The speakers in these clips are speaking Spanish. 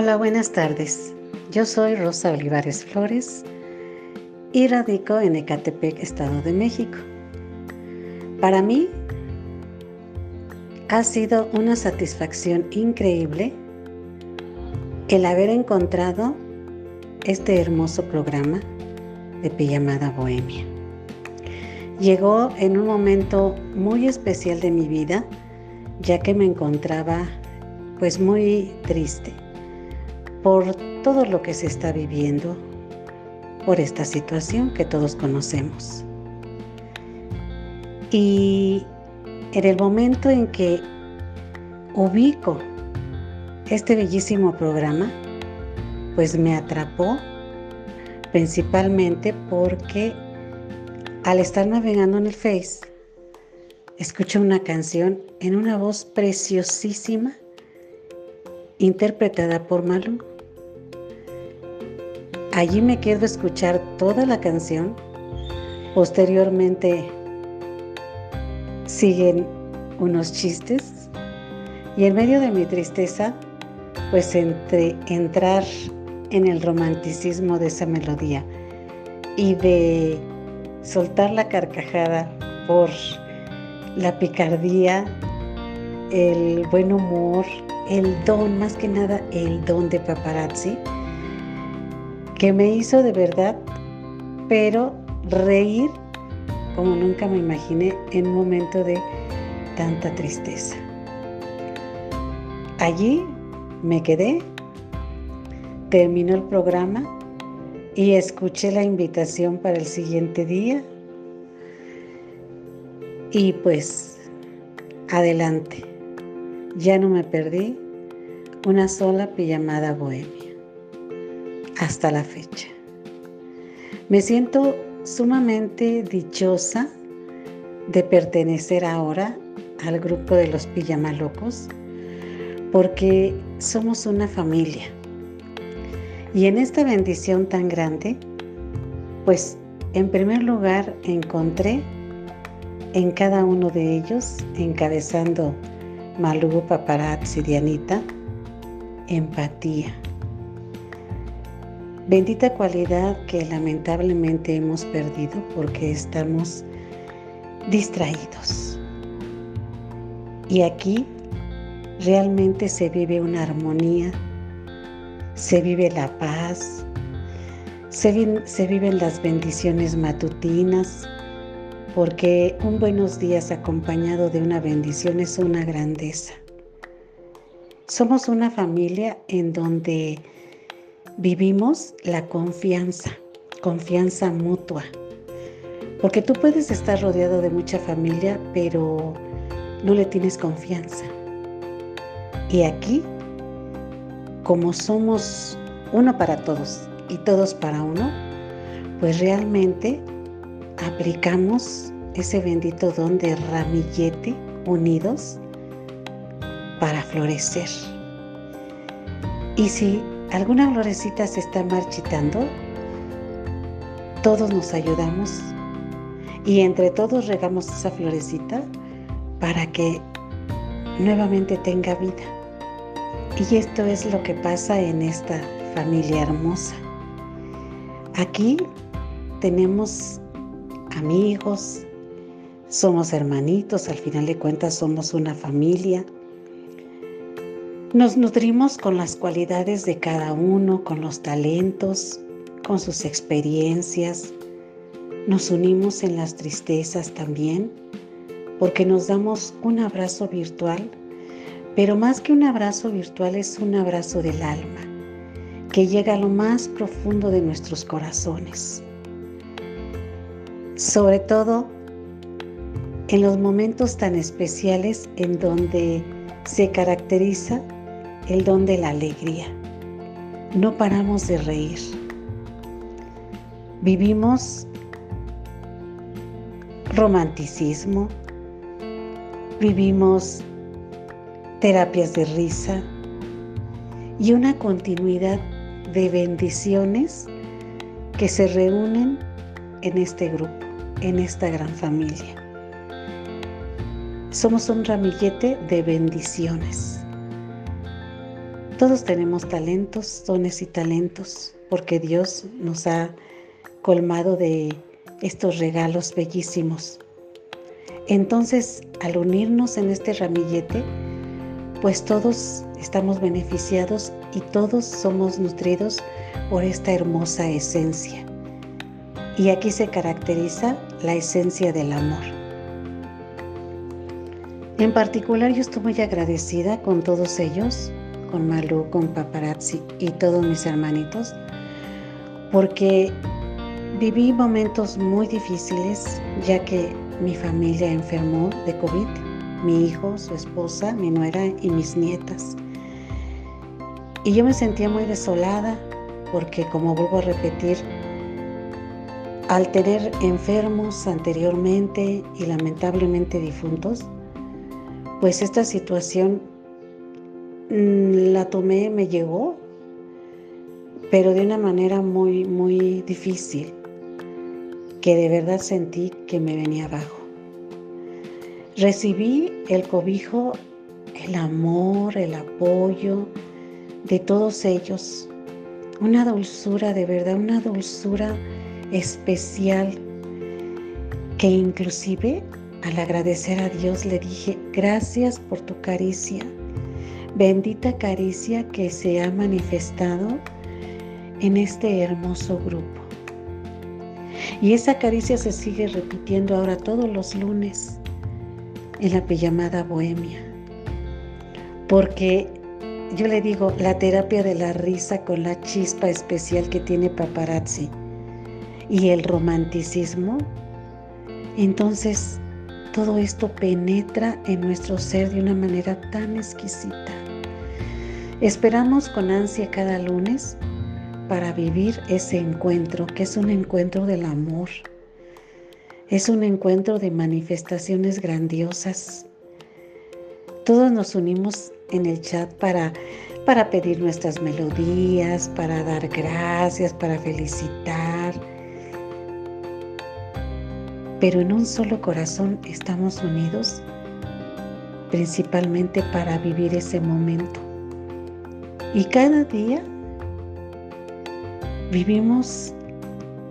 Hola, buenas tardes. Yo soy Rosa Olivares Flores y radico en Ecatepec, Estado de México. Para mí ha sido una satisfacción increíble el haber encontrado este hermoso programa de Pijamada Bohemia. Llegó en un momento muy especial de mi vida, ya que me encontraba pues muy triste por todo lo que se está viviendo, por esta situación que todos conocemos. Y en el momento en que ubico este bellísimo programa, pues me atrapó principalmente porque al estar navegando en el Face, escucho una canción en una voz preciosísima interpretada por Malu. Allí me quedo a escuchar toda la canción. Posteriormente siguen unos chistes y en medio de mi tristeza, pues entre entrar en el romanticismo de esa melodía y de soltar la carcajada por la picardía, el buen humor, el don, más que nada el don de paparazzi, que me hizo de verdad, pero reír como nunca me imaginé en un momento de tanta tristeza. Allí me quedé, terminó el programa y escuché la invitación para el siguiente día y pues adelante. Ya no me perdí una sola pijamada bohemia. Hasta la fecha. Me siento sumamente dichosa de pertenecer ahora al grupo de los pijamalocos porque somos una familia. Y en esta bendición tan grande, pues en primer lugar encontré en cada uno de ellos, encabezando Malugo Paparazzi Dianita, empatía. Bendita cualidad que lamentablemente hemos perdido porque estamos distraídos. Y aquí realmente se vive una armonía, se vive la paz, se, se viven las bendiciones matutinas, porque un buenos días acompañado de una bendición es una grandeza. Somos una familia en donde vivimos la confianza, confianza mutua. Porque tú puedes estar rodeado de mucha familia, pero no le tienes confianza. Y aquí, como somos uno para todos y todos para uno, pues realmente aplicamos ese bendito don de ramillete unidos para florecer. Y si alguna florecita se está marchitando, todos nos ayudamos y entre todos regamos esa florecita para que nuevamente tenga vida. Y esto es lo que pasa en esta familia hermosa. Aquí tenemos amigos, somos hermanitos, al final de cuentas somos una familia. Nos nutrimos con las cualidades de cada uno, con los talentos, con sus experiencias. Nos unimos en las tristezas también, porque nos damos un abrazo virtual, pero más que un abrazo virtual es un abrazo del alma, que llega a lo más profundo de nuestros corazones sobre todo en los momentos tan especiales en donde se caracteriza el don de la alegría. No paramos de reír. Vivimos romanticismo, vivimos terapias de risa y una continuidad de bendiciones que se reúnen en este grupo en esta gran familia. Somos un ramillete de bendiciones. Todos tenemos talentos, dones y talentos, porque Dios nos ha colmado de estos regalos bellísimos. Entonces, al unirnos en este ramillete, pues todos estamos beneficiados y todos somos nutridos por esta hermosa esencia. Y aquí se caracteriza la esencia del amor. En particular yo estoy muy agradecida con todos ellos, con Malu, con Paparazzi y todos mis hermanitos, porque viví momentos muy difíciles ya que mi familia enfermó de COVID, mi hijo, su esposa, mi nuera y mis nietas. Y yo me sentía muy desolada porque, como vuelvo a repetir, al tener enfermos anteriormente y lamentablemente difuntos, pues esta situación mm, la tomé, me llegó, pero de una manera muy, muy difícil, que de verdad sentí que me venía abajo. Recibí el cobijo, el amor, el apoyo de todos ellos, una dulzura de verdad, una dulzura especial que inclusive al agradecer a Dios le dije, gracias por tu caricia, bendita caricia que se ha manifestado en este hermoso grupo. Y esa caricia se sigue repitiendo ahora todos los lunes en la pijamada bohemia. Porque yo le digo, la terapia de la risa con la chispa especial que tiene paparazzi y el romanticismo, entonces todo esto penetra en nuestro ser de una manera tan exquisita. Esperamos con ansia cada lunes para vivir ese encuentro, que es un encuentro del amor. Es un encuentro de manifestaciones grandiosas. Todos nos unimos en el chat para, para pedir nuestras melodías, para dar gracias, para felicitar pero en un solo corazón estamos unidos principalmente para vivir ese momento. Y cada día vivimos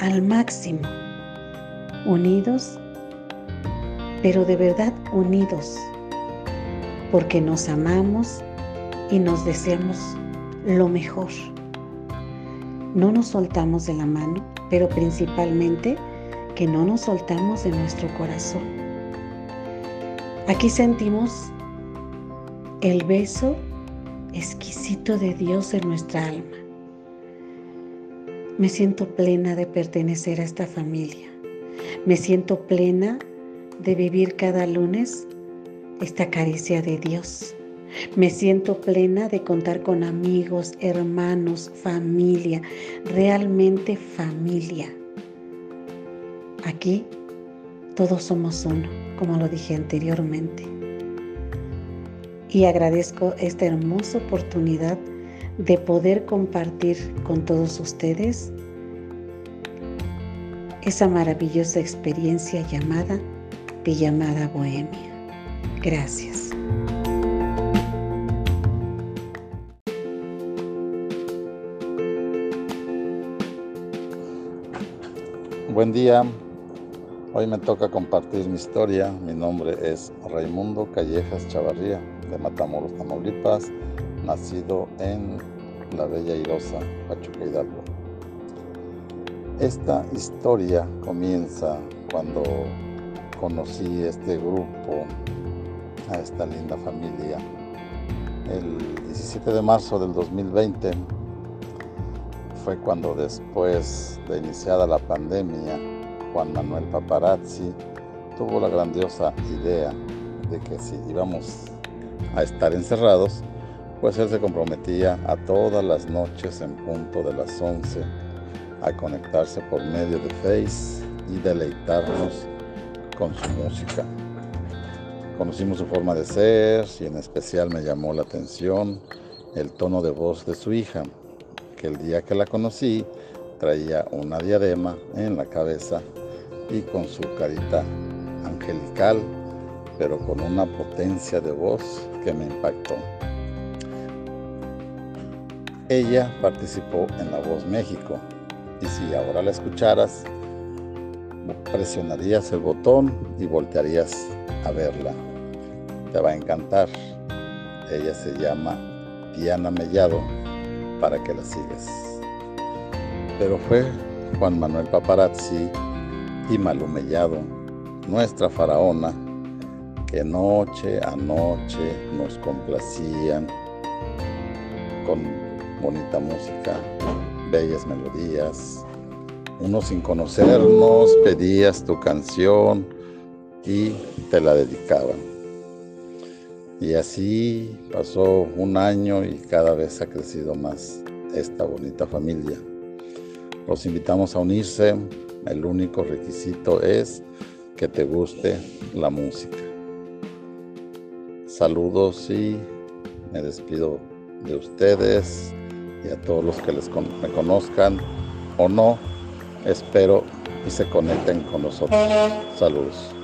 al máximo, unidos, pero de verdad unidos, porque nos amamos y nos deseamos lo mejor. No nos soltamos de la mano, pero principalmente que no nos soltamos de nuestro corazón. Aquí sentimos el beso exquisito de Dios en nuestra alma. Me siento plena de pertenecer a esta familia. Me siento plena de vivir cada lunes esta caricia de Dios. Me siento plena de contar con amigos, hermanos, familia, realmente familia. Aquí todos somos uno, como lo dije anteriormente. Y agradezco esta hermosa oportunidad de poder compartir con todos ustedes esa maravillosa experiencia llamada Pijamada Bohemia. Gracias. Buen día, Hoy me toca compartir mi historia. Mi nombre es Raimundo Callejas Chavarría, de Matamoros, Tamaulipas, nacido en la Bella Irosa, Pachuca Hidalgo. Esta historia comienza cuando conocí este grupo, a esta linda familia, el 17 de marzo del 2020. Fue cuando después de iniciada la pandemia, Juan Manuel Paparazzi tuvo la grandiosa idea de que si íbamos a estar encerrados, pues él se comprometía a todas las noches en punto de las 11 a conectarse por medio de Face y deleitarnos con su música. Conocimos su forma de ser y en especial me llamó la atención el tono de voz de su hija, que el día que la conocí traía una diadema en la cabeza y con su carita angelical, pero con una potencia de voz que me impactó. Ella participó en La Voz México y si ahora la escucharas, presionarías el botón y voltearías a verla. Te va a encantar. Ella se llama Diana Mellado para que la sigas. Pero fue Juan Manuel Paparazzi y Malu Mellado, nuestra faraona, que noche a noche nos complacían con bonita música, bellas melodías. Uno sin conocernos pedías tu canción y te la dedicaban. Y así pasó un año y cada vez ha crecido más esta bonita familia. Los invitamos a unirse. El único requisito es que te guste la música. Saludos y me despido de ustedes y a todos los que les me conozcan o no. Espero y se conecten con nosotros. Saludos.